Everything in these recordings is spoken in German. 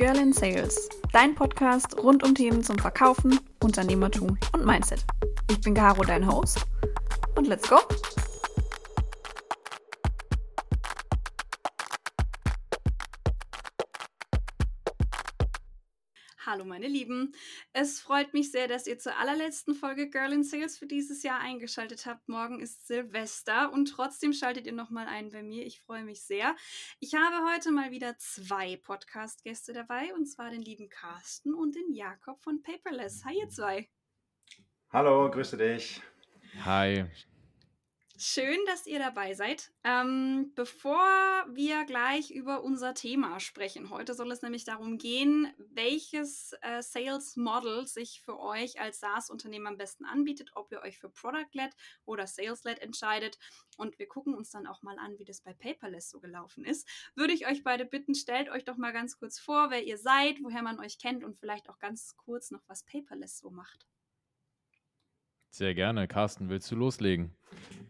Girl in Sales, dein Podcast rund um Themen zum Verkaufen, Unternehmertum und Mindset. Ich bin Caro, dein Host. Und let's go! Meine Lieben, es freut mich sehr, dass ihr zur allerletzten Folge Girl in Sales für dieses Jahr eingeschaltet habt. Morgen ist Silvester und trotzdem schaltet ihr nochmal ein bei mir. Ich freue mich sehr. Ich habe heute mal wieder zwei Podcast-Gäste dabei und zwar den lieben Carsten und den Jakob von Paperless. Hi ihr zwei. Hallo, grüße dich. Hi, Schön, dass ihr dabei seid. Ähm, bevor wir gleich über unser Thema sprechen, heute soll es nämlich darum gehen, welches äh, Sales Model sich für euch als SaaS-Unternehmen am besten anbietet, ob ihr euch für Product-led oder Sales-led entscheidet. Und wir gucken uns dann auch mal an, wie das bei Paperless so gelaufen ist. Würde ich euch beide bitten, stellt euch doch mal ganz kurz vor, wer ihr seid, woher man euch kennt und vielleicht auch ganz kurz noch, was Paperless so macht. Sehr gerne. Carsten, willst du loslegen?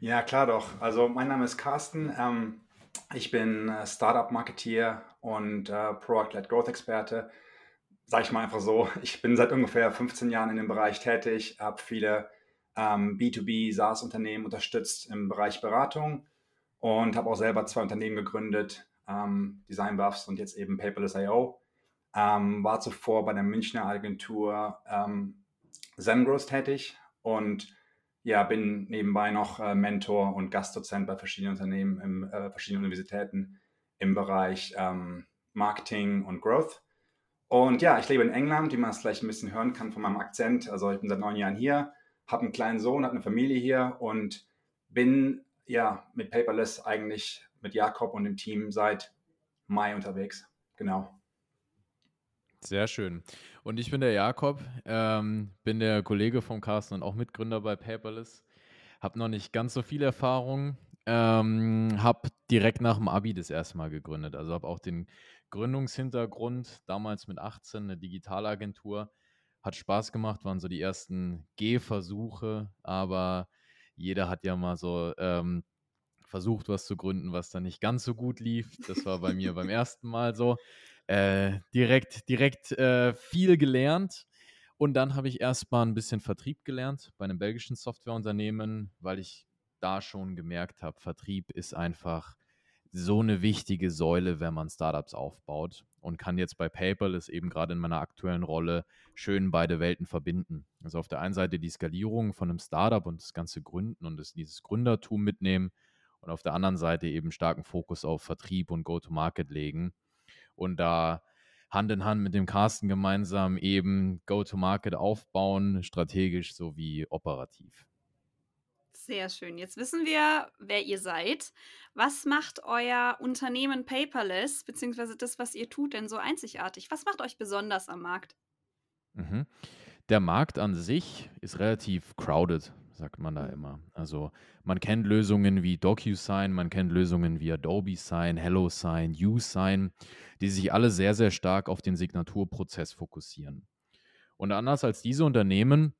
Ja, klar doch. Also mein Name ist Carsten. Ähm, ich bin äh, Startup-Marketeer und äh, Product-led Growth-Experte. Sag ich mal einfach so. Ich bin seit ungefähr 15 Jahren in dem Bereich tätig, habe viele ähm, B2B SaaS-Unternehmen unterstützt im Bereich Beratung und habe auch selber zwei Unternehmen gegründet, ähm, Design Buffs und jetzt eben Paperless.io. Ähm, war zuvor bei der Münchner Agentur ähm, Zengrowth tätig, und ja, bin nebenbei noch äh, Mentor und Gastdozent bei verschiedenen Unternehmen, im, äh, verschiedenen Universitäten im Bereich ähm, Marketing und Growth. Und ja, ich lebe in England, wie man es vielleicht ein bisschen hören kann von meinem Akzent. Also ich bin seit neun Jahren hier, habe einen kleinen Sohn, habe eine Familie hier und bin ja mit Paperless eigentlich mit Jakob und dem Team seit Mai unterwegs. Genau. Sehr schön. Und ich bin der Jakob, ähm, bin der Kollege von Carsten und auch Mitgründer bei Paperless. Habe noch nicht ganz so viel Erfahrung, ähm, habe direkt nach dem Abi das erste Mal gegründet. Also habe auch den Gründungshintergrund, damals mit 18, eine Digitalagentur. Hat Spaß gemacht, waren so die ersten Gehversuche, aber jeder hat ja mal so ähm, versucht, was zu gründen, was dann nicht ganz so gut lief. Das war bei mir beim ersten Mal so äh, direkt, direkt äh, viel gelernt. Und dann habe ich erstmal ein bisschen Vertrieb gelernt bei einem belgischen Softwareunternehmen, weil ich da schon gemerkt habe, Vertrieb ist einfach so eine wichtige Säule, wenn man Startups aufbaut und kann jetzt bei Paperless eben gerade in meiner aktuellen Rolle schön beide Welten verbinden. Also auf der einen Seite die Skalierung von einem Startup und das ganze Gründen und das, dieses Gründertum mitnehmen und auf der anderen Seite eben starken Fokus auf Vertrieb und Go-to-Market legen und da Hand in Hand mit dem Carsten gemeinsam eben Go-to-Market aufbauen, strategisch sowie operativ. Sehr schön. Jetzt wissen wir, wer ihr seid. Was macht euer Unternehmen Paperless, beziehungsweise das, was ihr tut, denn so einzigartig? Was macht euch besonders am Markt? Mhm. Der Markt an sich ist relativ crowded, sagt man da immer. Also man kennt Lösungen wie DocuSign, man kennt Lösungen wie Adobe Sign, HelloSign, USign, die sich alle sehr, sehr stark auf den Signaturprozess fokussieren. Und anders als diese Unternehmen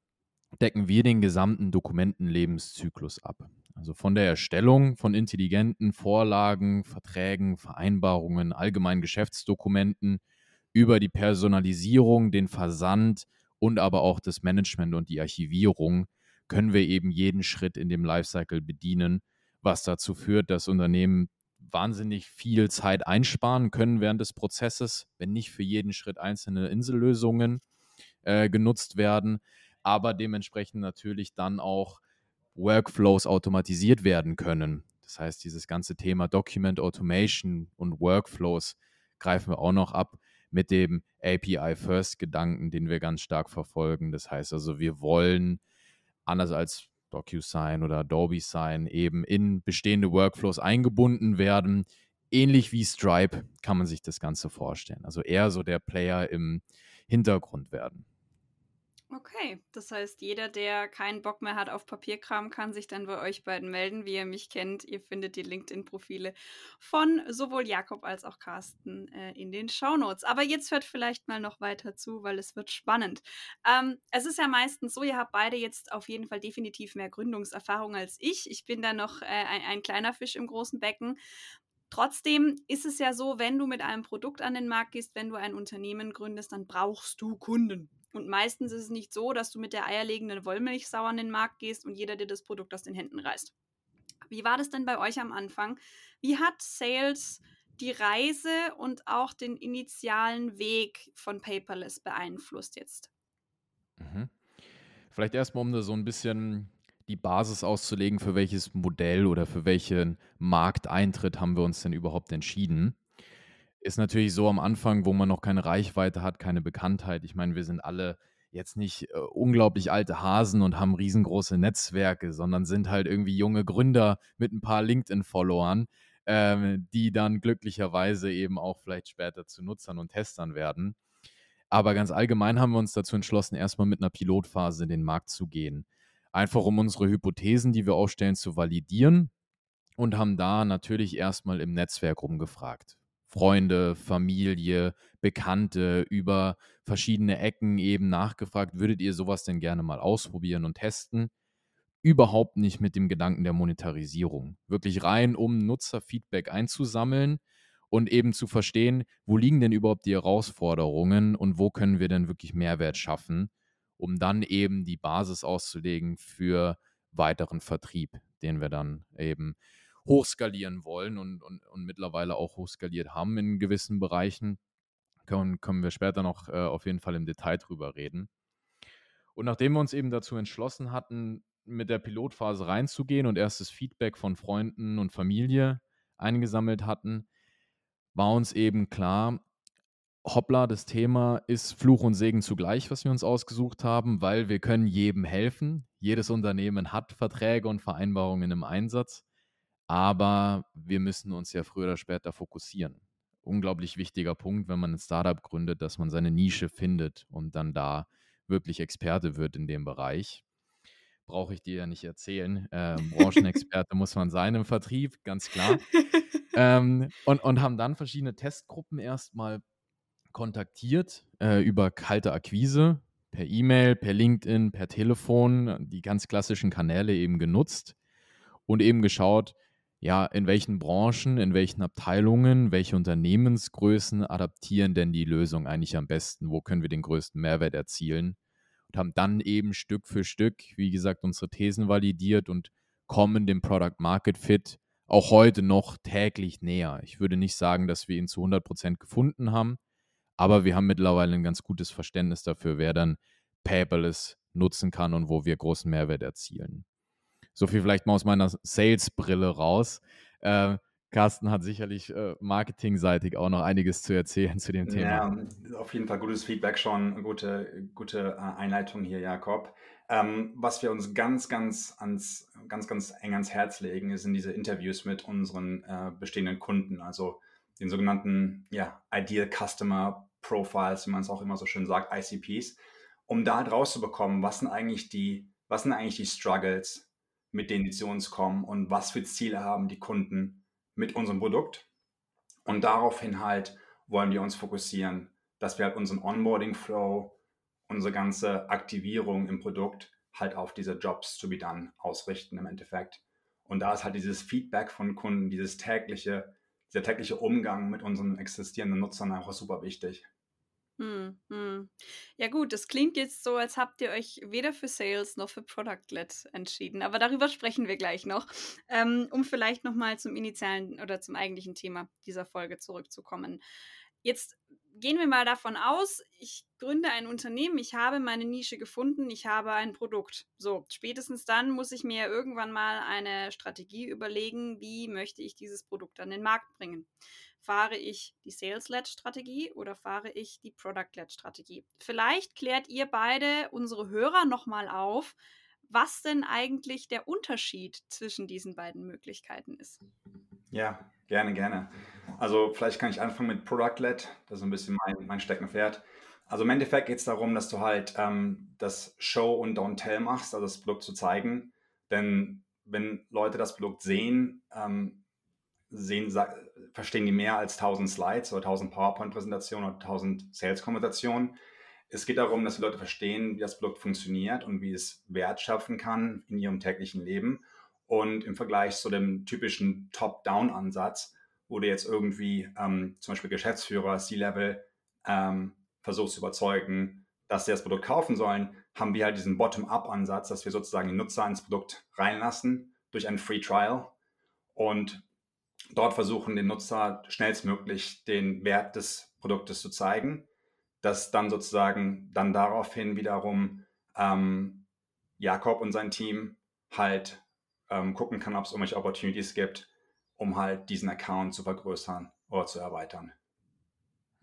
decken wir den gesamten Dokumentenlebenszyklus ab. Also von der Erstellung von intelligenten Vorlagen, Verträgen, Vereinbarungen, allgemeinen Geschäftsdokumenten über die Personalisierung, den Versand und aber auch das Management und die Archivierung können wir eben jeden Schritt in dem Lifecycle bedienen, was dazu führt, dass Unternehmen wahnsinnig viel Zeit einsparen können während des Prozesses, wenn nicht für jeden Schritt einzelne Insellösungen äh, genutzt werden, aber dementsprechend natürlich dann auch Workflows automatisiert werden können. Das heißt, dieses ganze Thema Document Automation und Workflows greifen wir auch noch ab mit dem API-First-Gedanken, den wir ganz stark verfolgen. Das heißt also, wir wollen anders als DocuSign oder Adobe Sign eben in bestehende Workflows eingebunden werden. Ähnlich wie Stripe kann man sich das Ganze vorstellen. Also eher so der Player im Hintergrund werden. Okay, das heißt, jeder, der keinen Bock mehr hat auf Papierkram, kann sich dann bei euch beiden melden, wie ihr mich kennt. Ihr findet die LinkedIn-Profile von sowohl Jakob als auch Carsten äh, in den Shownotes. Aber jetzt hört vielleicht mal noch weiter zu, weil es wird spannend. Ähm, es ist ja meistens so, ihr habt beide jetzt auf jeden Fall definitiv mehr Gründungserfahrung als ich. Ich bin da noch äh, ein, ein kleiner Fisch im großen Becken. Trotzdem ist es ja so, wenn du mit einem Produkt an den Markt gehst, wenn du ein Unternehmen gründest, dann brauchst du Kunden. Und meistens ist es nicht so, dass du mit der eierlegenden Wollmilchsau an den Markt gehst und jeder dir das Produkt aus den Händen reißt. Wie war das denn bei euch am Anfang? Wie hat Sales die Reise und auch den initialen Weg von Paperless beeinflusst jetzt? Mhm. Vielleicht erstmal, um da so ein bisschen die Basis auszulegen, für welches Modell oder für welchen Markteintritt haben wir uns denn überhaupt entschieden. Ist natürlich so am Anfang, wo man noch keine Reichweite hat, keine Bekanntheit. Ich meine, wir sind alle jetzt nicht äh, unglaublich alte Hasen und haben riesengroße Netzwerke, sondern sind halt irgendwie junge Gründer mit ein paar LinkedIn-Followern, ähm, die dann glücklicherweise eben auch vielleicht später zu Nutzern und Testern werden. Aber ganz allgemein haben wir uns dazu entschlossen, erstmal mit einer Pilotphase in den Markt zu gehen. Einfach um unsere Hypothesen, die wir aufstellen, zu validieren und haben da natürlich erstmal im Netzwerk rumgefragt. Freunde, Familie, Bekannte über verschiedene Ecken eben nachgefragt, würdet ihr sowas denn gerne mal ausprobieren und testen? Überhaupt nicht mit dem Gedanken der Monetarisierung. Wirklich rein, um Nutzerfeedback einzusammeln und eben zu verstehen, wo liegen denn überhaupt die Herausforderungen und wo können wir denn wirklich Mehrwert schaffen, um dann eben die Basis auszulegen für weiteren Vertrieb, den wir dann eben hochskalieren wollen und, und, und mittlerweile auch hochskaliert haben in gewissen Bereichen. Können, können wir später noch äh, auf jeden Fall im Detail drüber reden. Und nachdem wir uns eben dazu entschlossen hatten, mit der Pilotphase reinzugehen und erstes Feedback von Freunden und Familie eingesammelt hatten, war uns eben klar, hoppla, das Thema ist Fluch und Segen zugleich, was wir uns ausgesucht haben, weil wir können jedem helfen. Jedes Unternehmen hat Verträge und Vereinbarungen im Einsatz. Aber wir müssen uns ja früher oder später fokussieren. Unglaublich wichtiger Punkt, wenn man ein Startup gründet, dass man seine Nische findet und dann da wirklich Experte wird in dem Bereich. Brauche ich dir ja nicht erzählen. Ähm, Branchenexperte muss man sein im Vertrieb, ganz klar. ähm, und, und haben dann verschiedene Testgruppen erstmal kontaktiert äh, über kalte Akquise, per E-Mail, per LinkedIn, per Telefon, die ganz klassischen Kanäle eben genutzt und eben geschaut, ja, in welchen Branchen, in welchen Abteilungen, welche Unternehmensgrößen adaptieren denn die Lösung eigentlich am besten? Wo können wir den größten Mehrwert erzielen? Und haben dann eben Stück für Stück, wie gesagt, unsere Thesen validiert und kommen dem Product Market Fit auch heute noch täglich näher. Ich würde nicht sagen, dass wir ihn zu 100 Prozent gefunden haben, aber wir haben mittlerweile ein ganz gutes Verständnis dafür, wer dann Paperless nutzen kann und wo wir großen Mehrwert erzielen. So viel vielleicht mal aus meiner Sales-Brille raus. Äh, Carsten hat sicherlich äh, marketingseitig auch noch einiges zu erzählen zu dem Thema. Ja, auf jeden Fall gutes Feedback schon, gute, gute äh, Einleitung hier, Jakob. Ähm, was wir uns ganz, ganz, ans, ganz, ganz eng ans Herz legen, sind diese Interviews mit unseren äh, bestehenden Kunden, also den sogenannten ja, Ideal Customer Profiles, wie man es auch immer so schön sagt, ICPs, um da draus zu bekommen, was sind eigentlich die, was sind eigentlich die Struggles, mit denen die zu uns kommen und was für Ziele haben die Kunden mit unserem Produkt. Und daraufhin halt wollen wir uns fokussieren, dass wir halt unseren Onboarding-Flow, unsere ganze Aktivierung im Produkt halt auf diese Jobs to be done ausrichten im Endeffekt. Und da ist halt dieses Feedback von Kunden, dieses tägliche, dieser tägliche Umgang mit unseren existierenden Nutzern einfach super wichtig. Hm, hm. Ja gut, das klingt jetzt so, als habt ihr euch weder für Sales noch für Product-Led entschieden. Aber darüber sprechen wir gleich noch, ähm, um vielleicht nochmal zum initialen oder zum eigentlichen Thema dieser Folge zurückzukommen. Jetzt gehen wir mal davon aus, ich gründe ein Unternehmen, ich habe meine Nische gefunden, ich habe ein Produkt. So, spätestens dann muss ich mir irgendwann mal eine Strategie überlegen, wie möchte ich dieses Produkt an den Markt bringen. Fahre ich die Sales-Led-Strategie oder fahre ich die Product-Led-Strategie? Vielleicht klärt ihr beide unsere Hörer nochmal auf, was denn eigentlich der Unterschied zwischen diesen beiden Möglichkeiten ist. Ja, gerne, gerne. Also vielleicht kann ich anfangen mit Product-Led, das ist ein bisschen mein, mein Steckenpferd. Also im Endeffekt geht es darum, dass du halt ähm, das Show und Don't Tell machst, also das Produkt zu zeigen. Denn wenn Leute das Produkt sehen, ähm, sehen, verstehen die mehr als 1000 Slides oder 1000 PowerPoint-Präsentationen oder 1000 Sales-Konversationen. Es geht darum, dass die Leute verstehen, wie das Produkt funktioniert und wie es Wert schaffen kann in ihrem täglichen Leben. Und im Vergleich zu dem typischen Top-Down-Ansatz, wo du jetzt irgendwie ähm, zum Beispiel Geschäftsführer, C-Level ähm, versuchst zu überzeugen, dass sie das Produkt kaufen sollen, haben wir halt diesen Bottom-up-Ansatz, dass wir sozusagen die Nutzer ins Produkt reinlassen durch einen Free Trial und dort versuchen, den Nutzer schnellstmöglich den Wert des Produktes zu zeigen, dass dann sozusagen dann daraufhin wiederum ähm, Jakob und sein Team halt ähm, gucken kann, ob es irgendwelche Opportunities gibt, um halt diesen Account zu vergrößern oder zu erweitern.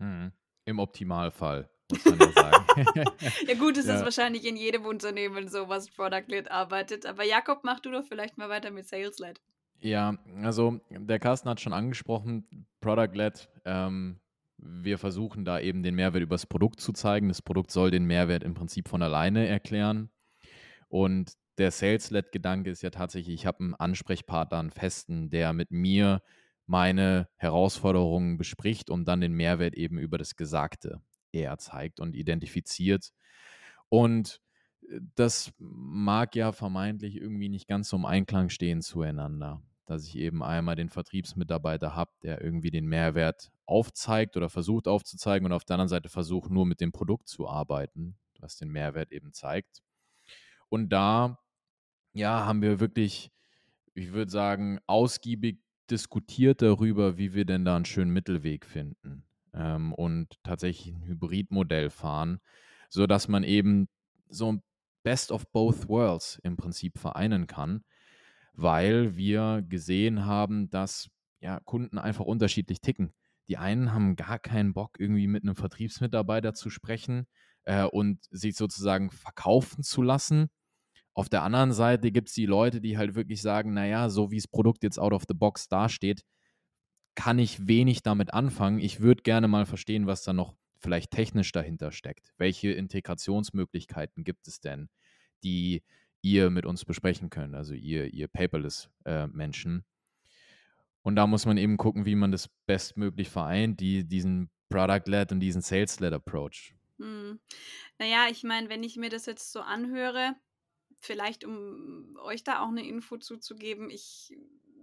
Hm. Im Optimalfall, muss man ja sagen. ja gut, es ja. ist wahrscheinlich in jedem Unternehmen so, was Product-Led arbeitet. Aber Jakob, mach du doch vielleicht mal weiter mit Sales-Led. Ja, also der Carsten hat schon angesprochen, Product-Led. Ähm, wir versuchen da eben den Mehrwert übers Produkt zu zeigen. Das Produkt soll den Mehrwert im Prinzip von alleine erklären. Und der Sales-Led-Gedanke ist ja tatsächlich, ich habe einen Ansprechpartner, einen festen, der mit mir meine Herausforderungen bespricht und dann den Mehrwert eben über das Gesagte eher zeigt und identifiziert. Und das mag ja vermeintlich irgendwie nicht ganz so im Einklang stehen zueinander, dass ich eben einmal den Vertriebsmitarbeiter habe, der irgendwie den Mehrwert aufzeigt oder versucht aufzuzeigen und auf der anderen Seite versucht nur mit dem Produkt zu arbeiten, was den Mehrwert eben zeigt. Und da ja, haben wir wirklich, ich würde sagen, ausgiebig diskutiert darüber, wie wir denn da einen schönen Mittelweg finden ähm, und tatsächlich ein Hybridmodell fahren, sodass man eben so ein Best of both worlds im Prinzip vereinen kann, weil wir gesehen haben, dass ja, Kunden einfach unterschiedlich ticken. Die einen haben gar keinen Bock, irgendwie mit einem Vertriebsmitarbeiter zu sprechen äh, und sich sozusagen verkaufen zu lassen auf der anderen Seite gibt es die Leute, die halt wirklich sagen, naja, so wie das Produkt jetzt out of the box dasteht, kann ich wenig damit anfangen. Ich würde gerne mal verstehen, was da noch vielleicht technisch dahinter steckt. Welche Integrationsmöglichkeiten gibt es denn, die ihr mit uns besprechen könnt, also ihr, ihr Paperless-Menschen. Äh, und da muss man eben gucken, wie man das bestmöglich vereint, die, diesen Product-Led und diesen Sales-Led Approach. Hm. Naja, ich meine, wenn ich mir das jetzt so anhöre, vielleicht um euch da auch eine Info zuzugeben, ich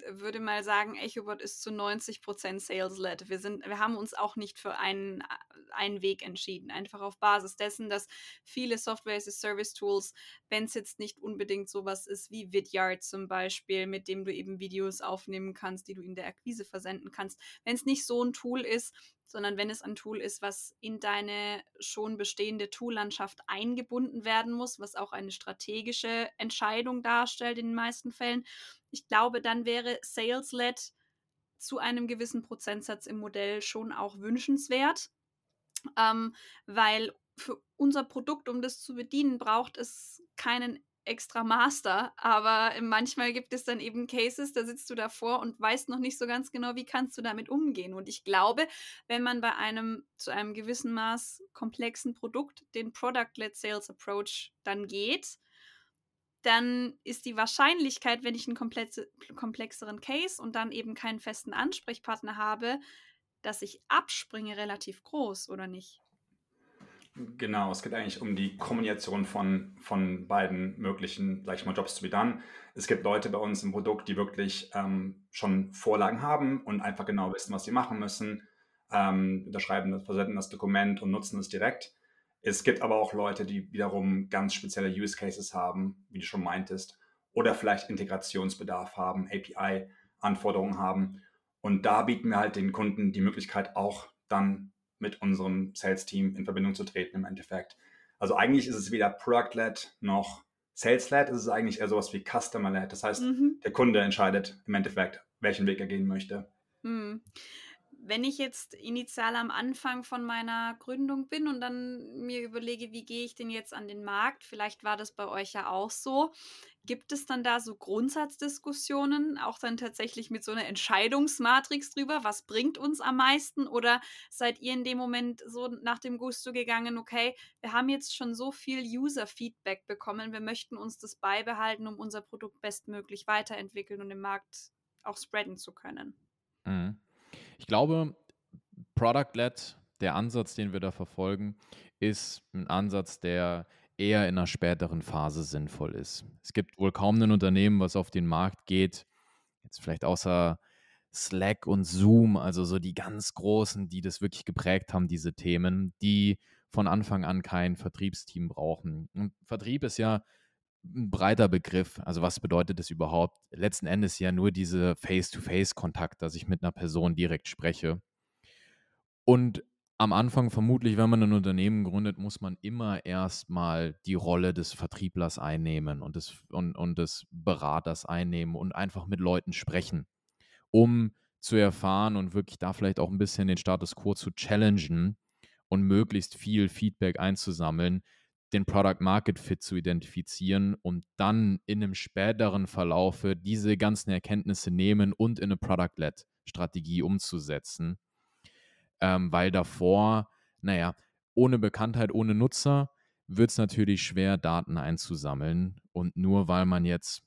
würde mal sagen, EchoBot ist zu 90% Sales-led. Wir, wir haben uns auch nicht für einen, einen Weg entschieden. Einfach auf Basis dessen, dass viele Software-as-a-Service-Tools, wenn es jetzt nicht unbedingt sowas ist wie Vidyard zum Beispiel, mit dem du eben Videos aufnehmen kannst, die du in der Akquise versenden kannst, wenn es nicht so ein Tool ist, sondern wenn es ein Tool ist, was in deine schon bestehende Toollandschaft eingebunden werden muss, was auch eine strategische Entscheidung darstellt in den meisten Fällen. Ich glaube, dann wäre Sales-led zu einem gewissen Prozentsatz im Modell schon auch wünschenswert, ähm, weil für unser Produkt, um das zu bedienen, braucht es keinen extra Master, aber manchmal gibt es dann eben Cases, da sitzt du davor und weißt noch nicht so ganz genau, wie kannst du damit umgehen. Und ich glaube, wenn man bei einem zu einem gewissen Maß komplexen Produkt den Product-led Sales Approach dann geht, dann ist die Wahrscheinlichkeit, wenn ich einen komplexeren Case und dann eben keinen festen Ansprechpartner habe, dass ich abspringe, relativ groß, oder nicht? Genau, es geht eigentlich um die Kombination von, von beiden möglichen, sag mal, Jobs to be done. Es gibt Leute bei uns im Produkt, die wirklich ähm, schon Vorlagen haben und einfach genau wissen, was sie machen müssen, ähm, unterschreiben das, versenden das Dokument und nutzen es direkt. Es gibt aber auch Leute, die wiederum ganz spezielle Use Cases haben, wie du schon meintest, oder vielleicht Integrationsbedarf haben, API-Anforderungen haben. Und da bieten wir halt den Kunden die Möglichkeit auch dann mit unserem Sales-Team in Verbindung zu treten im Endeffekt. Also eigentlich ist es weder Product-led noch Sales-led, es ist eigentlich eher sowas wie Customer-led. Das heißt, mhm. der Kunde entscheidet im Endeffekt, welchen Weg er gehen möchte. Mhm wenn ich jetzt initial am Anfang von meiner Gründung bin und dann mir überlege, wie gehe ich denn jetzt an den Markt, vielleicht war das bei euch ja auch so, gibt es dann da so Grundsatzdiskussionen, auch dann tatsächlich mit so einer Entscheidungsmatrix drüber, was bringt uns am meisten oder seid ihr in dem Moment so nach dem Gusto gegangen, okay, wir haben jetzt schon so viel User-Feedback bekommen, wir möchten uns das beibehalten, um unser Produkt bestmöglich weiterentwickeln und im Markt auch spreaden zu können? Mhm. Ich glaube, Product-led, der Ansatz, den wir da verfolgen, ist ein Ansatz, der eher in einer späteren Phase sinnvoll ist. Es gibt wohl kaum ein Unternehmen, was auf den Markt geht, jetzt vielleicht außer Slack und Zoom, also so die ganz großen, die das wirklich geprägt haben, diese Themen, die von Anfang an kein Vertriebsteam brauchen. Und Vertrieb ist ja ein breiter Begriff. Also was bedeutet das überhaupt? Letzten Endes ja nur diese Face-to-Face-Kontakt, dass ich mit einer Person direkt spreche. Und am Anfang vermutlich, wenn man ein Unternehmen gründet, muss man immer erstmal die Rolle des Vertrieblers einnehmen und des, und, und des Beraters einnehmen und einfach mit Leuten sprechen, um zu erfahren und wirklich da vielleicht auch ein bisschen den Status quo zu challengen und möglichst viel Feedback einzusammeln, den Product Market Fit zu identifizieren und dann in einem späteren Verlaufe diese ganzen Erkenntnisse nehmen und in eine Product-led Strategie umzusetzen ähm, weil davor, naja, ohne Bekanntheit, ohne Nutzer wird es natürlich schwer, Daten einzusammeln. Und nur weil man jetzt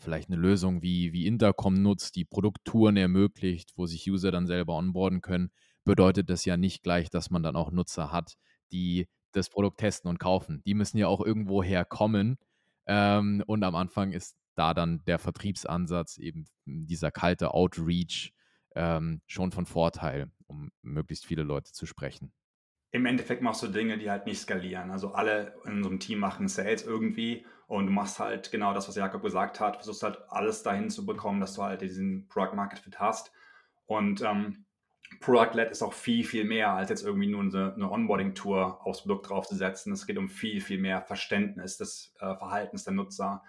vielleicht eine Lösung wie, wie Intercom nutzt, die Produkttouren ermöglicht, wo sich User dann selber onboarden können, bedeutet das ja nicht gleich, dass man dann auch Nutzer hat, die das Produkt testen und kaufen. Die müssen ja auch irgendwo herkommen. Ähm, und am Anfang ist da dann der Vertriebsansatz, eben dieser kalte Outreach, ähm, schon von Vorteil, um möglichst viele Leute zu sprechen. Im Endeffekt machst du Dinge, die halt nicht skalieren. Also alle in unserem Team machen Sales irgendwie und du machst halt genau das, was Jakob gesagt hat, versuchst halt alles dahin zu bekommen, dass du halt diesen Product Market Fit hast. Und ähm, Product-led ist auch viel, viel mehr als jetzt irgendwie nur eine, eine Onboarding-Tour aufs Produkt draufzusetzen. Es geht um viel, viel mehr Verständnis des äh, Verhaltens der Nutzer.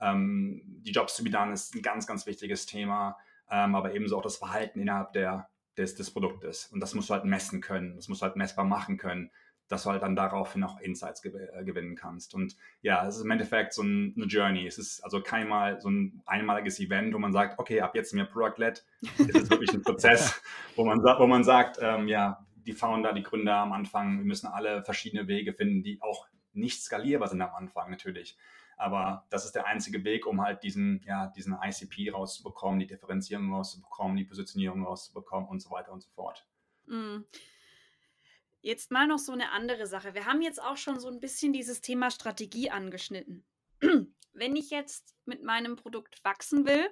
Ähm, die Jobs to be done ist ein ganz, ganz wichtiges Thema ähm, aber ebenso auch das Verhalten innerhalb der, des, des Produktes. Und das musst du halt messen können, das musst du halt messbar machen können, dass du halt dann daraufhin auch Insights gew äh, gewinnen kannst. Und ja, es ist im Endeffekt so ein, eine Journey. Es ist also keinmal so ein einmaliges Event, wo man sagt, okay, ab jetzt wir Product-led. Es ist wirklich ein Prozess, wo man, wo man sagt, ähm, ja, die Founder, die Gründer am Anfang, wir müssen alle verschiedene Wege finden, die auch nicht skalierbar sind am Anfang natürlich. Aber das ist der einzige Weg, um halt diesen, ja, diesen ICP rauszubekommen, die Differenzierung rauszubekommen, die Positionierung rauszubekommen und so weiter und so fort. Mm. Jetzt mal noch so eine andere Sache. Wir haben jetzt auch schon so ein bisschen dieses Thema Strategie angeschnitten. Wenn ich jetzt mit meinem Produkt wachsen will,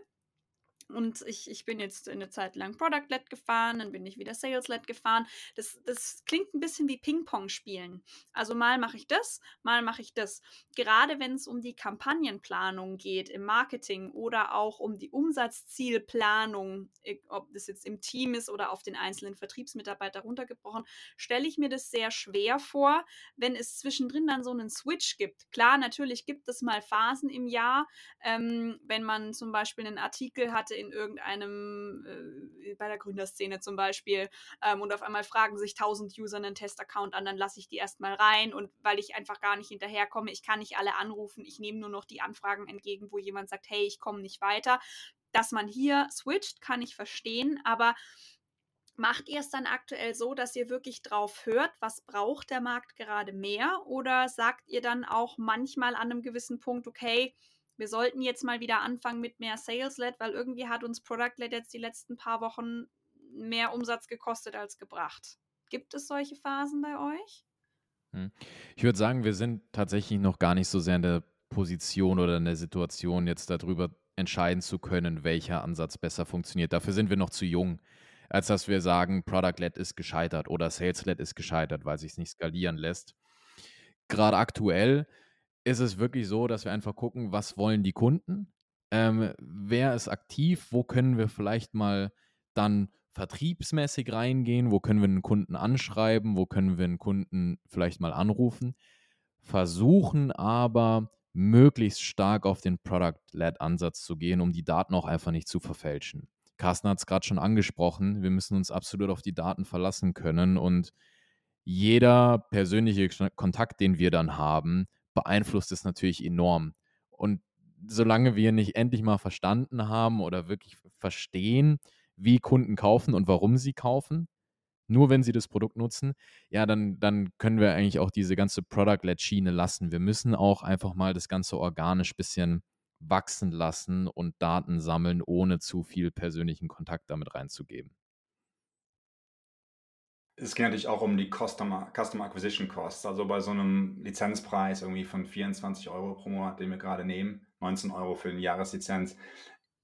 und ich, ich bin jetzt eine Zeit lang Product-led gefahren, dann bin ich wieder Sales-led gefahren. Das, das klingt ein bisschen wie Ping-Pong spielen. Also mal mache ich das, mal mache ich das. Gerade wenn es um die Kampagnenplanung geht, im Marketing oder auch um die Umsatzzielplanung, ob das jetzt im Team ist oder auf den einzelnen Vertriebsmitarbeiter runtergebrochen, stelle ich mir das sehr schwer vor, wenn es zwischendrin dann so einen Switch gibt. Klar, natürlich gibt es mal Phasen im Jahr, ähm, wenn man zum Beispiel einen Artikel hatte, in irgendeinem, äh, bei der Gründerszene zum Beispiel, ähm, und auf einmal fragen sich tausend User einen Testaccount an, dann lasse ich die erstmal rein und weil ich einfach gar nicht hinterherkomme, ich kann nicht alle anrufen, ich nehme nur noch die Anfragen entgegen, wo jemand sagt, hey, ich komme nicht weiter. Dass man hier switcht, kann ich verstehen, aber Macht ihr es dann aktuell so, dass ihr wirklich drauf hört, was braucht der Markt gerade mehr? Oder sagt ihr dann auch manchmal an einem gewissen Punkt, okay, wir sollten jetzt mal wieder anfangen mit mehr Sales-led, weil irgendwie hat uns Product-led jetzt die letzten paar Wochen mehr Umsatz gekostet als gebracht. Gibt es solche Phasen bei euch? Hm. Ich würde sagen, wir sind tatsächlich noch gar nicht so sehr in der Position oder in der Situation, jetzt darüber entscheiden zu können, welcher Ansatz besser funktioniert. Dafür sind wir noch zu jung, als dass wir sagen, Product-led ist gescheitert oder Sales-led ist gescheitert, weil sich es nicht skalieren lässt. Gerade aktuell ist es wirklich so, dass wir einfach gucken, was wollen die Kunden? Ähm, wer ist aktiv? Wo können wir vielleicht mal dann vertriebsmäßig reingehen? Wo können wir einen Kunden anschreiben? Wo können wir einen Kunden vielleicht mal anrufen? Versuchen aber möglichst stark auf den Product-Led-Ansatz zu gehen, um die Daten auch einfach nicht zu verfälschen. Carsten hat es gerade schon angesprochen, wir müssen uns absolut auf die Daten verlassen können und jeder persönliche Kontakt, den wir dann haben, beeinflusst es natürlich enorm. Und solange wir nicht endlich mal verstanden haben oder wirklich verstehen, wie Kunden kaufen und warum sie kaufen, nur wenn sie das Produkt nutzen, ja, dann, dann können wir eigentlich auch diese ganze Product-Led-Schiene lassen. Wir müssen auch einfach mal das Ganze organisch ein bisschen wachsen lassen und Daten sammeln, ohne zu viel persönlichen Kontakt damit reinzugeben. Es geht natürlich auch um die Customer, Customer Acquisition Costs. Also bei so einem Lizenzpreis irgendwie von 24 Euro pro Monat, den wir gerade nehmen, 19 Euro für eine Jahreslizenz,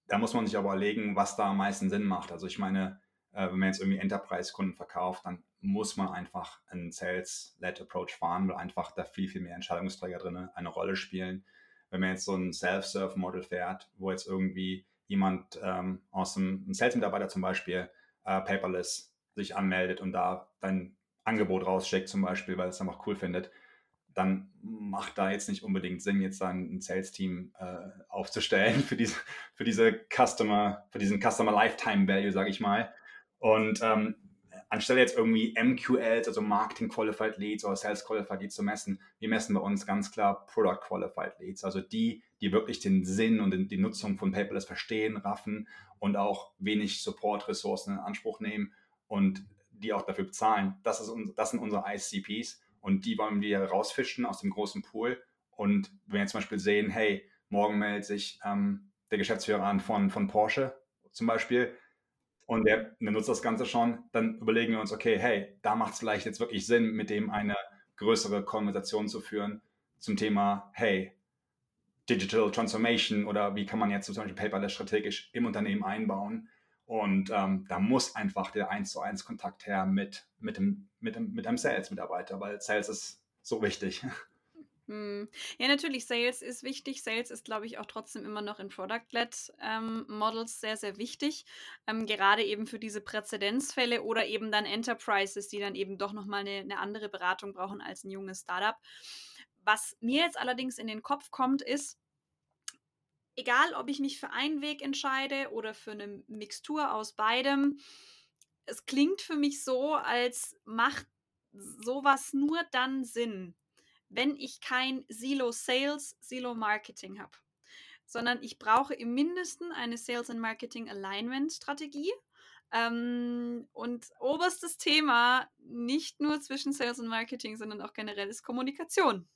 da muss man sich aber überlegen, was da am meisten Sinn macht. Also ich meine, äh, wenn man jetzt irgendwie Enterprise-Kunden verkauft, dann muss man einfach einen Sales-led Approach fahren, weil einfach da viel, viel mehr Entscheidungsträger drin eine Rolle spielen. Wenn man jetzt so ein Self-Serve-Model fährt, wo jetzt irgendwie jemand ähm, aus dem, Sales-Mitarbeiter zum Beispiel, äh, paperless sich anmeldet und da dein Angebot rausschickt zum Beispiel, weil es einfach cool findet, dann macht da jetzt nicht unbedingt Sinn, jetzt dann ein Sales-Team äh, aufzustellen für diese, für diese Customer, für diesen Customer Lifetime Value, sage ich mal. Und ähm, anstelle jetzt irgendwie MQLs, also Marketing Qualified Leads oder Sales Qualified Leads zu messen, wir messen bei uns ganz klar Product Qualified Leads, also die, die wirklich den Sinn und die Nutzung von Paperless verstehen, raffen und auch wenig Support-Ressourcen in Anspruch nehmen und die auch dafür bezahlen. Das, ist, das sind unsere ICPs und die wollen wir rausfischen aus dem großen Pool. Und wenn wir zum Beispiel sehen, hey, morgen meldet sich ähm, der Geschäftsführer an von, von Porsche zum Beispiel und der, der nutzt das Ganze schon, dann überlegen wir uns, okay, hey, da macht es vielleicht jetzt wirklich Sinn, mit dem eine größere Konversation zu führen zum Thema, hey, Digital Transformation oder wie kann man jetzt zum Beispiel Paperless strategisch im Unternehmen einbauen. Und ähm, da muss einfach der 1 zu 1 Kontakt her mit, mit, dem, mit, dem, mit einem Sales-Mitarbeiter, weil Sales ist so wichtig. Hm. Ja, natürlich, Sales ist wichtig. Sales ist, glaube ich, auch trotzdem immer noch in Product-Led ähm, sehr, sehr wichtig. Ähm, gerade eben für diese Präzedenzfälle oder eben dann Enterprises, die dann eben doch nochmal eine, eine andere Beratung brauchen als ein junges Startup. Was mir jetzt allerdings in den Kopf kommt, ist, egal ob ich mich für einen Weg entscheide oder für eine Mixtur aus beidem, es klingt für mich so, als macht sowas nur dann Sinn, wenn ich kein Silo Sales, Silo Marketing habe, sondern ich brauche im Mindesten eine Sales and Marketing Alignment Strategie. Ähm, und oberstes Thema nicht nur zwischen Sales und Marketing, sondern auch generell ist Kommunikation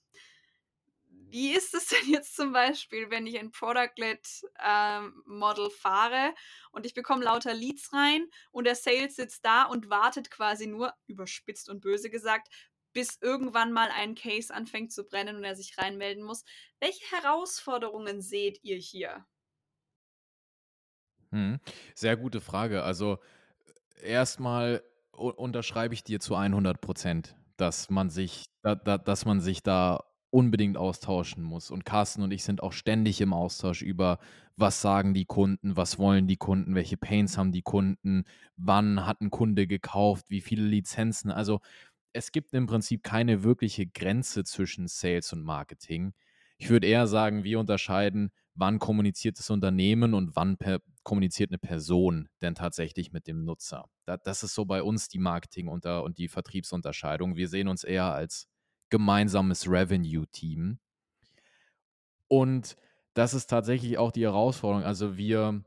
wie ist es denn jetzt zum Beispiel, wenn ich ein Product-Led-Model ähm, fahre und ich bekomme lauter Leads rein und der Sales sitzt da und wartet quasi nur, überspitzt und böse gesagt, bis irgendwann mal ein Case anfängt zu brennen und er sich reinmelden muss. Welche Herausforderungen seht ihr hier? Hm, sehr gute Frage. Also erstmal unterschreibe ich dir zu 100 Prozent, dass man sich, da, da, dass man sich da unbedingt austauschen muss. Und Carsten und ich sind auch ständig im Austausch über, was sagen die Kunden, was wollen die Kunden, welche Pains haben die Kunden, wann hat ein Kunde gekauft, wie viele Lizenzen. Also es gibt im Prinzip keine wirkliche Grenze zwischen Sales und Marketing. Ich würde eher sagen, wir unterscheiden, wann kommuniziert das Unternehmen und wann kommuniziert eine Person denn tatsächlich mit dem Nutzer. das ist so bei uns die Marketing- und die Vertriebsunterscheidung. Wir sehen uns eher als gemeinsames Revenue-Team. Und das ist tatsächlich auch die Herausforderung. Also wir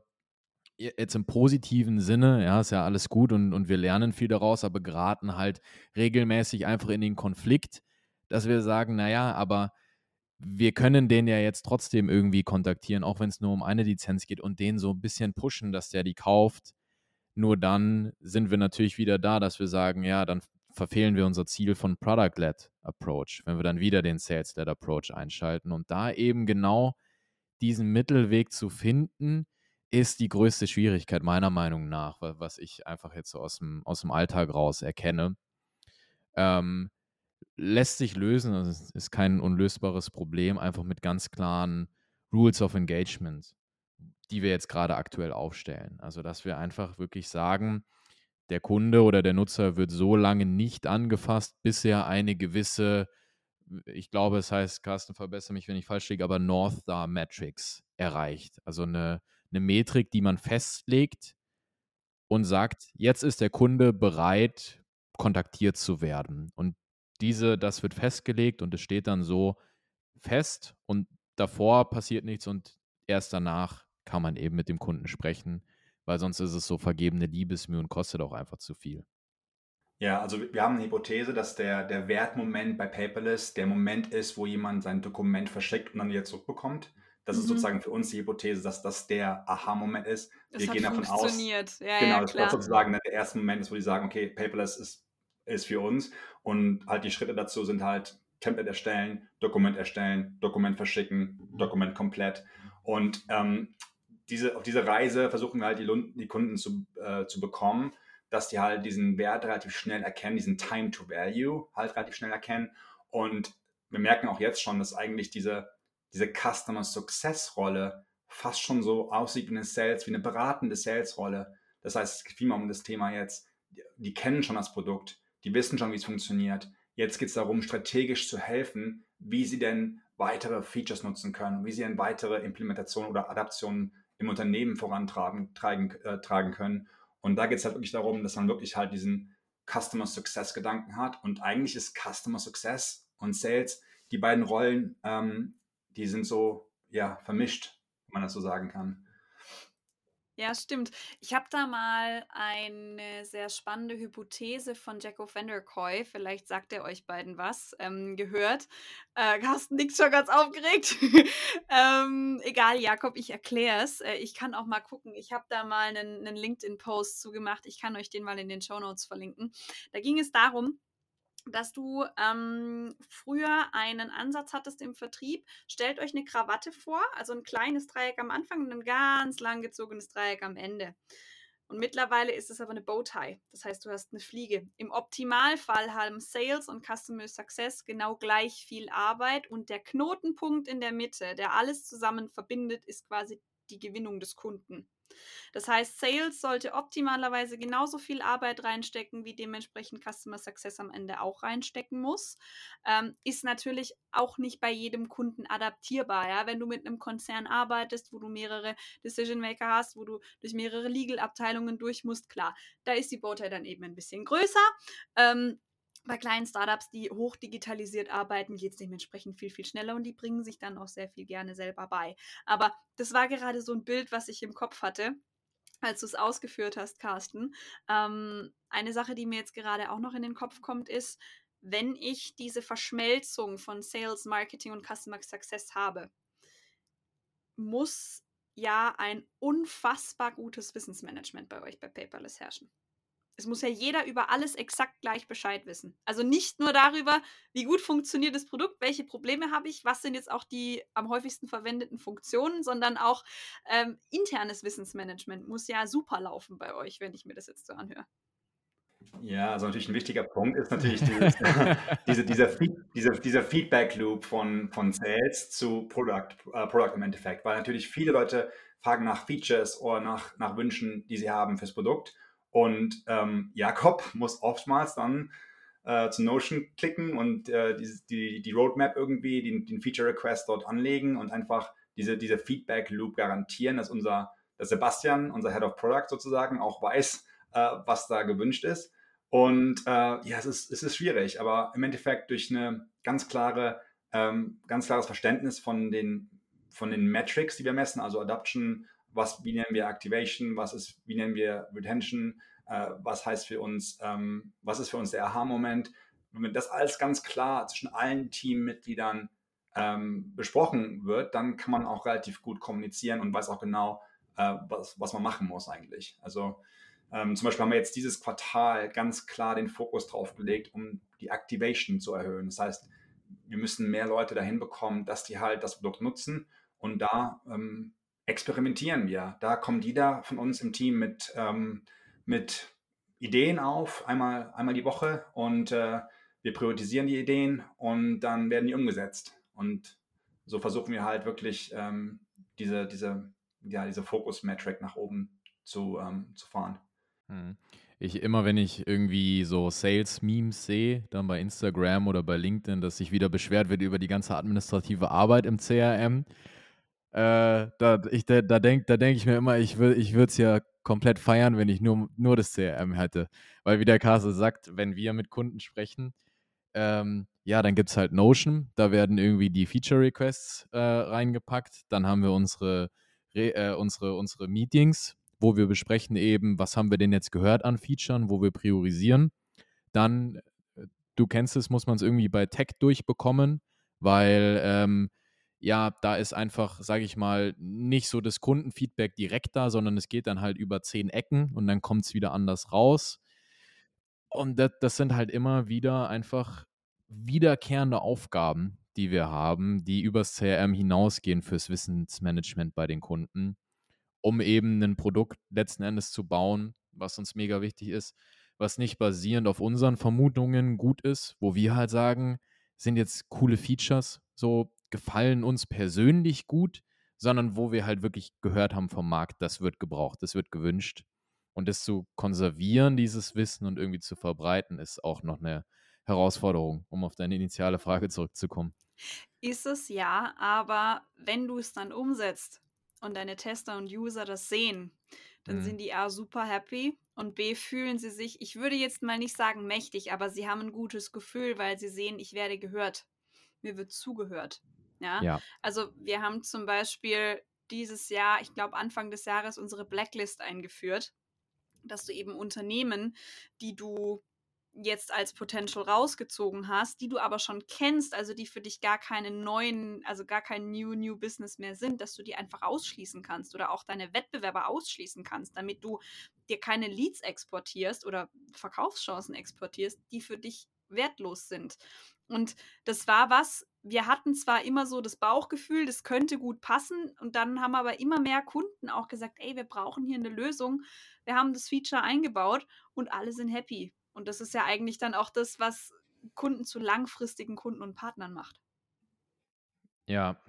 jetzt im positiven Sinne, ja, ist ja alles gut und, und wir lernen viel daraus, aber geraten halt regelmäßig einfach in den Konflikt, dass wir sagen, naja, aber wir können den ja jetzt trotzdem irgendwie kontaktieren, auch wenn es nur um eine Lizenz geht und den so ein bisschen pushen, dass der die kauft. Nur dann sind wir natürlich wieder da, dass wir sagen, ja, dann verfehlen wir unser Ziel von Product-Led Approach, wenn wir dann wieder den Sales-Led Approach einschalten. Und da eben genau diesen Mittelweg zu finden, ist die größte Schwierigkeit meiner Meinung nach, was ich einfach jetzt so aus dem, aus dem Alltag raus erkenne. Ähm, lässt sich lösen, also es ist kein unlösbares Problem, einfach mit ganz klaren Rules of Engagement, die wir jetzt gerade aktuell aufstellen. Also, dass wir einfach wirklich sagen, der Kunde oder der Nutzer wird so lange nicht angefasst, bis er eine gewisse, ich glaube, es heißt, Carsten, verbessere mich, wenn ich falsch liege, aber North Star Metrics erreicht. Also eine, eine Metrik, die man festlegt und sagt, jetzt ist der Kunde bereit, kontaktiert zu werden. Und diese, das wird festgelegt und es steht dann so fest und davor passiert nichts und erst danach kann man eben mit dem Kunden sprechen weil sonst ist es so vergebene Liebesmühe und kostet auch einfach zu viel. Ja, also wir haben eine Hypothese, dass der, der Wertmoment bei Paperless der Moment ist, wo jemand sein Dokument verschickt und dann wieder zurückbekommt. Das mhm. ist sozusagen für uns die Hypothese, dass das der Aha-Moment ist. Wir das gehen davon aus. Ja, genau, ja, das ist sozusagen der erste Moment ist, wo die sagen, okay, Paperless ist, ist für uns. Und halt die Schritte dazu sind halt Template erstellen, Dokument erstellen, Dokument verschicken, Dokument komplett. Und ähm, diese, auf diese Reise versuchen wir halt die, die Kunden zu, äh, zu bekommen, dass die halt diesen Wert relativ schnell erkennen, diesen Time to Value halt relativ schnell erkennen. Und wir merken auch jetzt schon, dass eigentlich diese, diese Customer Success Rolle fast schon so aussieht wie eine Sales, wie eine beratende Sales Rolle. Das heißt, es geht vielmehr um das Thema jetzt, die, die kennen schon das Produkt, die wissen schon, wie es funktioniert. Jetzt geht es darum, strategisch zu helfen, wie sie denn weitere Features nutzen können, wie sie denn weitere Implementationen oder Adaptionen im Unternehmen vorantragen tragen, äh, tragen können. Und da geht es halt wirklich darum, dass man wirklich halt diesen Customer Success Gedanken hat. Und eigentlich ist Customer Success und Sales, die beiden Rollen, ähm, die sind so ja, vermischt, wenn man das so sagen kann. Ja, stimmt. Ich habe da mal eine sehr spannende Hypothese von Jacko van der Koy, vielleicht sagt er euch beiden was, ähm, gehört. Äh, Carsten nickt schon ganz aufgeregt. ähm, egal, Jakob, ich erkläre es. Äh, ich kann auch mal gucken. Ich habe da mal einen, einen LinkedIn-Post zugemacht. Ich kann euch den mal in den Show Notes verlinken. Da ging es darum, dass du ähm, früher einen Ansatz hattest im Vertrieb. Stellt euch eine Krawatte vor, also ein kleines Dreieck am Anfang und ein ganz langgezogenes Dreieck am Ende. Und mittlerweile ist es aber eine Bowtie. Das heißt, du hast eine Fliege. Im Optimalfall haben Sales und Customer Success genau gleich viel Arbeit und der Knotenpunkt in der Mitte, der alles zusammen verbindet, ist quasi die Gewinnung des Kunden. Das heißt, Sales sollte optimalerweise genauso viel Arbeit reinstecken, wie dementsprechend Customer Success am Ende auch reinstecken muss. Ähm, ist natürlich auch nicht bei jedem Kunden adaptierbar. Ja? Wenn du mit einem Konzern arbeitest, wo du mehrere Decision Maker hast, wo du durch mehrere Legal-Abteilungen durch musst, klar, da ist die Bowtie dann eben ein bisschen größer. Ähm, bei kleinen Startups, die hochdigitalisiert arbeiten, geht es dementsprechend viel, viel schneller und die bringen sich dann auch sehr viel gerne selber bei. Aber das war gerade so ein Bild, was ich im Kopf hatte, als du es ausgeführt hast, Carsten. Ähm, eine Sache, die mir jetzt gerade auch noch in den Kopf kommt, ist, wenn ich diese Verschmelzung von Sales, Marketing und Customer Success habe, muss ja ein unfassbar gutes Wissensmanagement bei euch bei Paperless herrschen. Es muss ja jeder über alles exakt gleich Bescheid wissen. Also nicht nur darüber, wie gut funktioniert das Produkt, welche Probleme habe ich, was sind jetzt auch die am häufigsten verwendeten Funktionen, sondern auch ähm, internes Wissensmanagement muss ja super laufen bei euch, wenn ich mir das jetzt so anhöre. Ja, also natürlich ein wichtiger Punkt ist natürlich dieses, diese, dieser, dieser, dieser Feedback-Loop von, von Sales zu Product, äh, Product im Endeffekt, weil natürlich viele Leute fragen nach Features oder nach, nach Wünschen, die sie haben fürs Produkt und ähm, Jakob muss oftmals dann äh, zu Notion klicken und äh, die, die, Roadmap irgendwie, den, den Feature Request dort anlegen und einfach diese, diese Feedback Loop garantieren, dass unser dass Sebastian, unser Head of Product sozusagen, auch weiß, äh, was da gewünscht ist. Und äh, ja, es ist, es ist schwierig, aber im Endeffekt durch eine ganz klare, ähm, ganz klares Verständnis von den, von den Metrics, die wir messen, also Adoption, was, wie nennen wir Activation, was ist, wie nennen wir Retention, äh, was heißt für uns, ähm, was ist für uns der Aha-Moment. Wenn das alles ganz klar zwischen allen Teammitgliedern ähm, besprochen wird, dann kann man auch relativ gut kommunizieren und weiß auch genau, äh, was, was man machen muss eigentlich. Also ähm, zum Beispiel haben wir jetzt dieses Quartal ganz klar den Fokus drauf gelegt, um die Activation zu erhöhen. Das heißt, wir müssen mehr Leute dahin bekommen, dass die halt das Produkt nutzen und da ähm, experimentieren wir. Da kommt jeder von uns im Team mit, ähm, mit Ideen auf, einmal, einmal die Woche und äh, wir priorisieren die Ideen und dann werden die umgesetzt. Und so versuchen wir halt wirklich ähm, diese, diese, ja, diese Fokus-Metric nach oben zu, ähm, zu fahren. Hm. Ich immer, wenn ich irgendwie so Sales-Memes sehe, dann bei Instagram oder bei LinkedIn, dass sich wieder beschwert wird über die ganze administrative Arbeit im CRM, äh, da ich, da, da denke da denk ich mir immer, ich würde ich es ja komplett feiern, wenn ich nur, nur das CRM hätte. Weil wie der Kase sagt, wenn wir mit Kunden sprechen, ähm, ja, dann gibt es halt Notion, da werden irgendwie die Feature Requests äh, reingepackt, dann haben wir unsere, äh, unsere, unsere Meetings, wo wir besprechen eben, was haben wir denn jetzt gehört an Features, wo wir priorisieren. Dann, äh, du kennst es, muss man es irgendwie bei Tech durchbekommen, weil ähm, ja, da ist einfach, sage ich mal, nicht so das Kundenfeedback direkt da, sondern es geht dann halt über zehn Ecken und dann kommt es wieder anders raus. Und das, das sind halt immer wieder einfach wiederkehrende Aufgaben, die wir haben, die übers CRM hinausgehen fürs Wissensmanagement bei den Kunden. um eben ein Produkt letzten Endes zu bauen, was uns mega wichtig ist, was nicht basierend auf unseren Vermutungen gut ist, wo wir halt sagen, sind jetzt coole Features, so gefallen uns persönlich gut, sondern wo wir halt wirklich gehört haben vom Markt, das wird gebraucht, das wird gewünscht. Und das zu konservieren, dieses Wissen und irgendwie zu verbreiten, ist auch noch eine Herausforderung, um auf deine initiale Frage zurückzukommen. Ist es ja, aber wenn du es dann umsetzt und deine Tester und User das sehen, dann mhm. sind die A super happy und B fühlen sie sich, ich würde jetzt mal nicht sagen mächtig, aber sie haben ein gutes Gefühl, weil sie sehen, ich werde gehört. Mir wird zugehört. Ja. ja. Also wir haben zum Beispiel dieses Jahr, ich glaube Anfang des Jahres, unsere Blacklist eingeführt, dass du eben Unternehmen, die du jetzt als Potential rausgezogen hast, die du aber schon kennst, also die für dich gar keine neuen, also gar kein New New Business mehr sind, dass du die einfach ausschließen kannst oder auch deine Wettbewerber ausschließen kannst, damit du dir keine Leads exportierst oder Verkaufschancen exportierst, die für dich wertlos sind. Und das war was, wir hatten zwar immer so das Bauchgefühl, das könnte gut passen und dann haben aber immer mehr Kunden auch gesagt, ey, wir brauchen hier eine Lösung. Wir haben das Feature eingebaut und alle sind happy. Und das ist ja eigentlich dann auch das, was Kunden zu langfristigen Kunden und Partnern macht. Ja,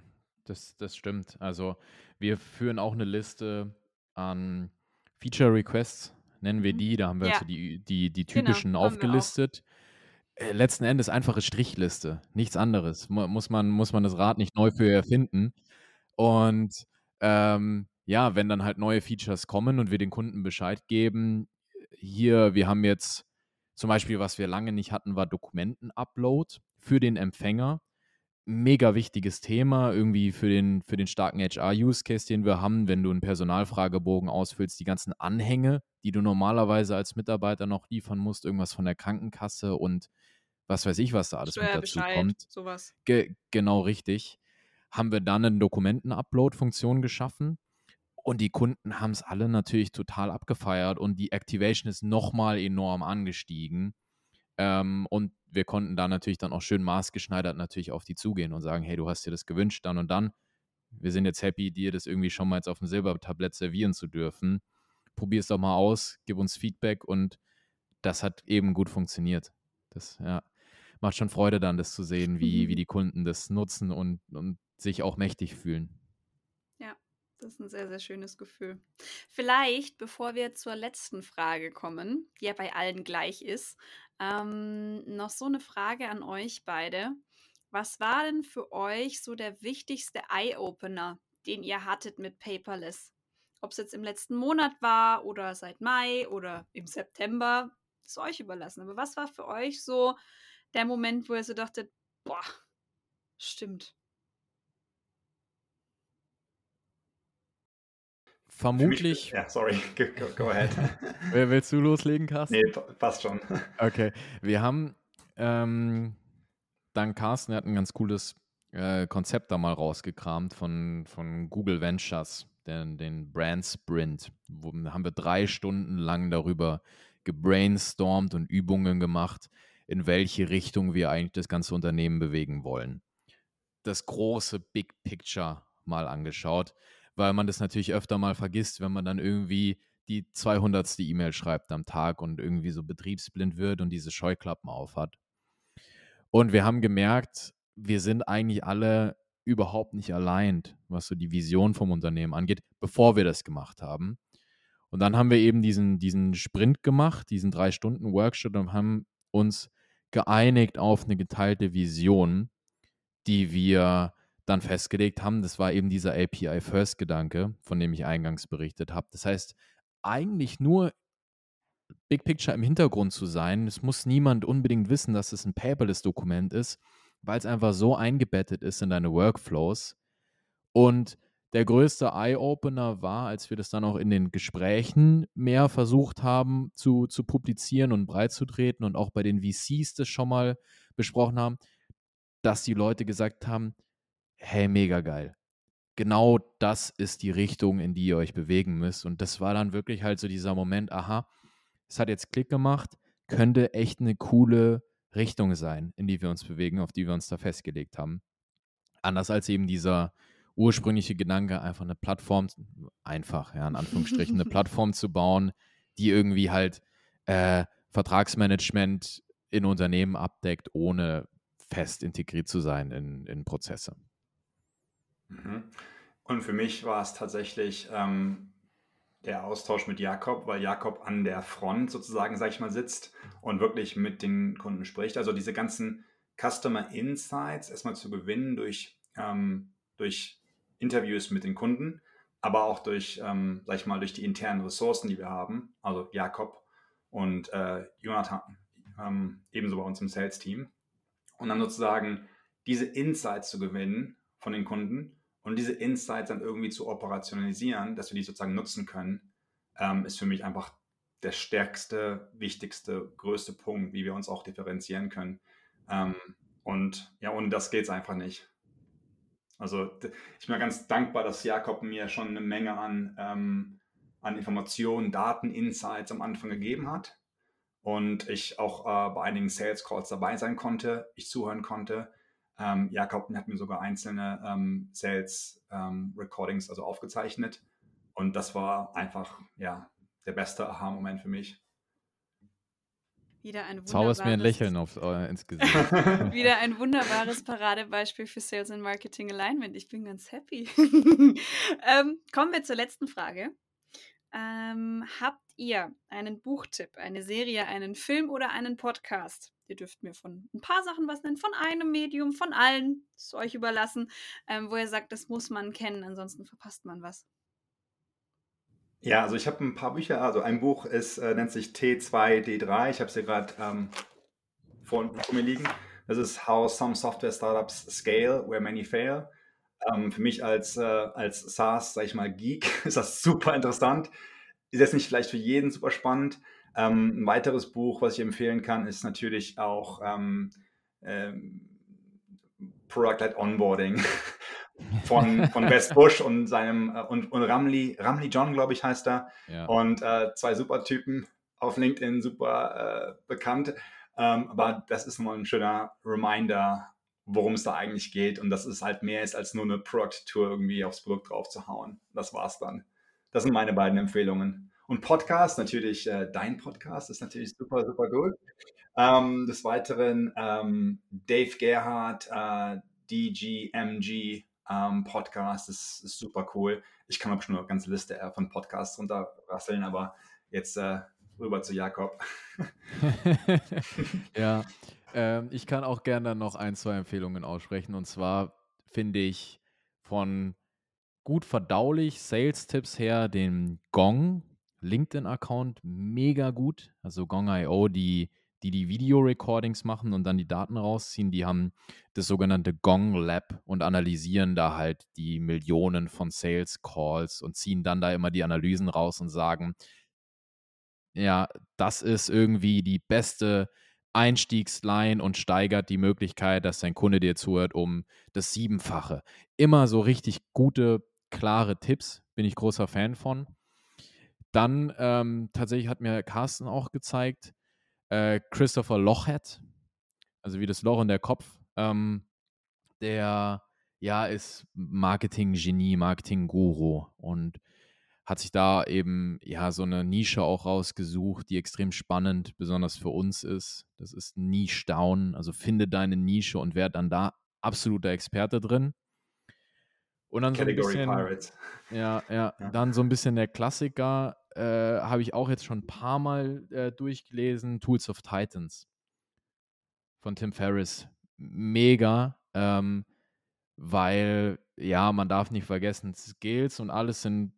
das, das stimmt. Also wir führen auch eine Liste an Feature Requests, nennen wir mhm. die. Da haben wir ja. also die, die, die genau, typischen genau, aufgelistet. Äh, letzten Endes einfache Strichliste, nichts anderes. Muss man, muss man das Rad nicht neu für erfinden. Und ähm, ja, wenn dann halt neue Features kommen und wir den Kunden Bescheid geben, hier, wir haben jetzt zum Beispiel, was wir lange nicht hatten, war Dokumenten-Upload für den Empfänger. Mega wichtiges Thema, irgendwie für den, für den starken HR-Use-Case, den wir haben, wenn du einen Personalfragebogen ausfüllst, die ganzen Anhänge, die du normalerweise als Mitarbeiter noch liefern musst, irgendwas von der Krankenkasse und was weiß ich, was da alles mit dazu kommt. Sowas. Ge genau richtig. Haben wir dann eine Dokumenten-Upload-Funktion geschaffen und die Kunden haben es alle natürlich total abgefeiert und die Activation ist nochmal enorm angestiegen. Ähm, und wir konnten da natürlich dann auch schön maßgeschneidert natürlich auf die zugehen und sagen, hey, du hast dir das gewünscht, dann und dann. Wir sind jetzt happy, dir das irgendwie schon mal jetzt auf dem Silbertablett servieren zu dürfen. Probier es doch mal aus, gib uns Feedback und das hat eben gut funktioniert. Das, ja, macht schon Freude dann, das zu sehen, wie, wie die Kunden das nutzen und, und sich auch mächtig fühlen. Das ist ein sehr, sehr schönes Gefühl. Vielleicht, bevor wir zur letzten Frage kommen, die ja bei allen gleich ist, ähm, noch so eine Frage an euch beide. Was war denn für euch so der wichtigste Eye-Opener, den ihr hattet mit Paperless? Ob es jetzt im letzten Monat war oder seit Mai oder im September, ist euch überlassen. Aber was war für euch so der Moment, wo ihr so dachtet, boah, stimmt, Vermutlich. ja, sorry, go, go ahead. Willst du loslegen, Carsten? Nee, passt schon. Okay, wir haben ähm, dann Carsten, der hat ein ganz cooles äh, Konzept da mal rausgekramt von, von Google Ventures, den, den Brand Sprint. Wo haben wir drei Stunden lang darüber gebrainstormt und Übungen gemacht, in welche Richtung wir eigentlich das ganze Unternehmen bewegen wollen. Das große Big Picture mal angeschaut weil man das natürlich öfter mal vergisst, wenn man dann irgendwie die 200. E-Mail schreibt am Tag und irgendwie so betriebsblind wird und diese Scheuklappen aufhat. Und wir haben gemerkt, wir sind eigentlich alle überhaupt nicht allein, was so die Vision vom Unternehmen angeht, bevor wir das gemacht haben. Und dann haben wir eben diesen, diesen Sprint gemacht, diesen drei Stunden Workshop und haben uns geeinigt auf eine geteilte Vision, die wir dann festgelegt haben. Das war eben dieser API-First-Gedanke, von dem ich eingangs berichtet habe. Das heißt, eigentlich nur Big Picture im Hintergrund zu sein. Es muss niemand unbedingt wissen, dass es ein Paperless-Dokument ist, weil es einfach so eingebettet ist in deine Workflows. Und der größte Eye-Opener war, als wir das dann auch in den Gesprächen mehr versucht haben zu, zu publizieren und breit zu treten und auch bei den VCs das schon mal besprochen haben, dass die Leute gesagt haben, hey, mega geil. Genau das ist die Richtung, in die ihr euch bewegen müsst. Und das war dann wirklich halt so dieser Moment, aha, es hat jetzt Klick gemacht, könnte echt eine coole Richtung sein, in die wir uns bewegen, auf die wir uns da festgelegt haben. Anders als eben dieser ursprüngliche Gedanke, einfach eine Plattform, einfach, ja, in Anführungsstrichen, eine Plattform zu bauen, die irgendwie halt äh, Vertragsmanagement in Unternehmen abdeckt, ohne fest integriert zu sein in, in Prozesse. Mhm. Und für mich war es tatsächlich ähm, der Austausch mit Jakob, weil Jakob an der Front sozusagen, sag ich mal, sitzt und wirklich mit den Kunden spricht. Also diese ganzen Customer Insights erstmal zu gewinnen durch, ähm, durch Interviews mit den Kunden, aber auch durch, ähm, sag ich mal, durch die internen Ressourcen, die wir haben. Also Jakob und äh, Jonathan, ähm, ebenso bei uns im Sales-Team. Und dann sozusagen diese Insights zu gewinnen von den Kunden und diese Insights dann irgendwie zu operationalisieren, dass wir die sozusagen nutzen können, ähm, ist für mich einfach der stärkste, wichtigste, größte Punkt, wie wir uns auch differenzieren können. Ähm, und ja, ohne das geht es einfach nicht. Also ich bin ganz dankbar, dass Jakob mir schon eine Menge an, ähm, an Informationen, Daten, Insights am Anfang gegeben hat. Und ich auch äh, bei einigen Sales Calls dabei sein konnte, ich zuhören konnte ähm, Jakob hat mir sogar einzelne ähm, Sales ähm, Recordings also aufgezeichnet. Und das war einfach ja, der beste Aha-Moment für mich. Wieder ein Zauberst mir ein Lächeln auf, äh, ins Gesicht. Wieder ein wunderbares Paradebeispiel für Sales and Marketing Alignment. Ich bin ganz happy. ähm, kommen wir zur letzten Frage. Ähm, habt ihr einen Buchtipp, eine Serie, einen Film oder einen Podcast? Ihr dürft mir von ein paar Sachen was nennen, von einem Medium, von allen, das ist euch überlassen, ähm, wo ihr sagt, das muss man kennen, ansonsten verpasst man was. Ja, also ich habe ein paar Bücher. Also ein Buch ist, äh, nennt sich T2D3. Ich habe es hier gerade ähm, vor, vor, mir liegen. Das ist How Some Software Startups Scale, Where Many Fail. Ähm, für mich als, äh, als SaaS, sag ich mal, Geek, ist das super interessant. Ist jetzt nicht vielleicht für jeden super spannend. Ähm, ein weiteres Buch, was ich empfehlen kann, ist natürlich auch ähm, ähm, Product-Led Onboarding von, von Wes Bush und seinem äh, und, und Ramli, Ramli John, glaube ich, heißt er. Ja. Und äh, zwei super Typen auf LinkedIn, super äh, bekannt. Ähm, aber das ist mal ein schöner Reminder, worum es da eigentlich geht und dass es halt mehr ist als nur eine Product-Tour irgendwie aufs Produkt drauf zu hauen. Das war's dann. Das sind meine beiden Empfehlungen. Und Podcast, natürlich äh, dein Podcast ist natürlich super, super gut. Ähm, des Weiteren ähm, Dave Gerhardt, äh, DGMG ähm, Podcast, ist, ist, super cool. Ich kann auch schon eine ganze Liste äh, von Podcasts runterrasseln, aber jetzt äh, rüber zu Jakob. ja, ähm, ich kann auch gerne noch ein, zwei Empfehlungen aussprechen. Und zwar finde ich von gut verdaulich Sales-Tipps her den Gong LinkedIn-Account mega gut. Also Gong.io, die, die die Video-Recordings machen und dann die Daten rausziehen, die haben das sogenannte Gong Lab und analysieren da halt die Millionen von Sales-Calls und ziehen dann da immer die Analysen raus und sagen, ja, das ist irgendwie die beste Einstiegsline und steigert die Möglichkeit, dass dein Kunde dir zuhört, um das Siebenfache. Immer so richtig gute, klare Tipps, bin ich großer Fan von. Dann ähm, tatsächlich hat mir Carsten auch gezeigt, äh, Christopher Lochhead, also wie das Loch in der Kopf, ähm, der ja ist Marketing-Genie, Marketing-Guru und hat sich da eben ja so eine Nische auch rausgesucht, die extrem spannend, besonders für uns ist. Das ist Niche Down, also finde deine Nische und werde dann da absoluter Experte drin. Und dann Category so ein bisschen, Pirates. Ja, ja, ja, dann so ein bisschen der Klassiker, äh, habe ich auch jetzt schon ein paar Mal äh, durchgelesen, Tools of Titans von Tim Ferriss. Mega, ähm, weil, ja, man darf nicht vergessen, Skills und alles sind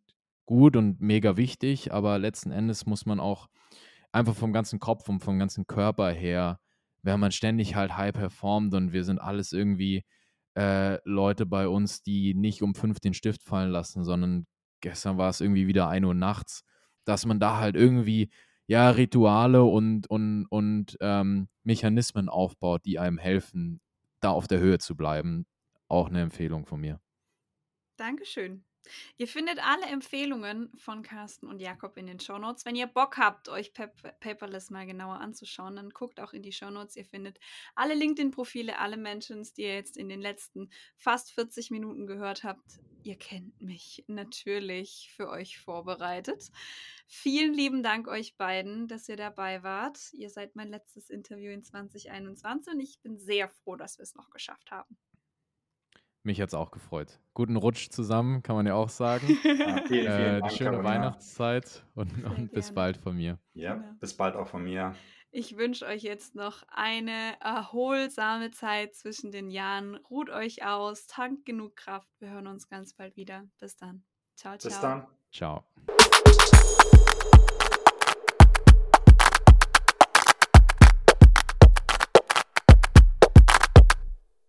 gut und mega wichtig, aber letzten Endes muss man auch einfach vom ganzen Kopf und vom ganzen Körper her, wenn man ständig halt high performt und wir sind alles irgendwie äh, Leute bei uns, die nicht um fünf den Stift fallen lassen, sondern gestern war es irgendwie wieder ein Uhr nachts, dass man da halt irgendwie ja Rituale und, und, und ähm, Mechanismen aufbaut, die einem helfen, da auf der Höhe zu bleiben. Auch eine Empfehlung von mir. Dankeschön. Ihr findet alle Empfehlungen von Carsten und Jakob in den Shownotes. Wenn ihr Bock habt, euch Pap Paperless mal genauer anzuschauen, dann guckt auch in die Shownotes. Ihr findet alle LinkedIn-Profile, alle Mentions, die ihr jetzt in den letzten fast 40 Minuten gehört habt. Ihr kennt mich natürlich für euch vorbereitet. Vielen lieben Dank euch beiden, dass ihr dabei wart. Ihr seid mein letztes Interview in 2021 und ich bin sehr froh, dass wir es noch geschafft haben. Mich hat es auch gefreut. Guten Rutsch zusammen, kann man ja auch sagen. Ja, vielen, vielen äh, Dank, die schöne Carolina. Weihnachtszeit und, und bis bald von mir. Ja, Genau. bis bald auch von mir. Ich wünsche euch jetzt noch eine erholsame Zeit zwischen den Jahren. Ruht euch aus, tankt genug Kraft. Wir hören uns ganz bald wieder. Bis dann. Ciao, ciao. Bis dann. Ciao.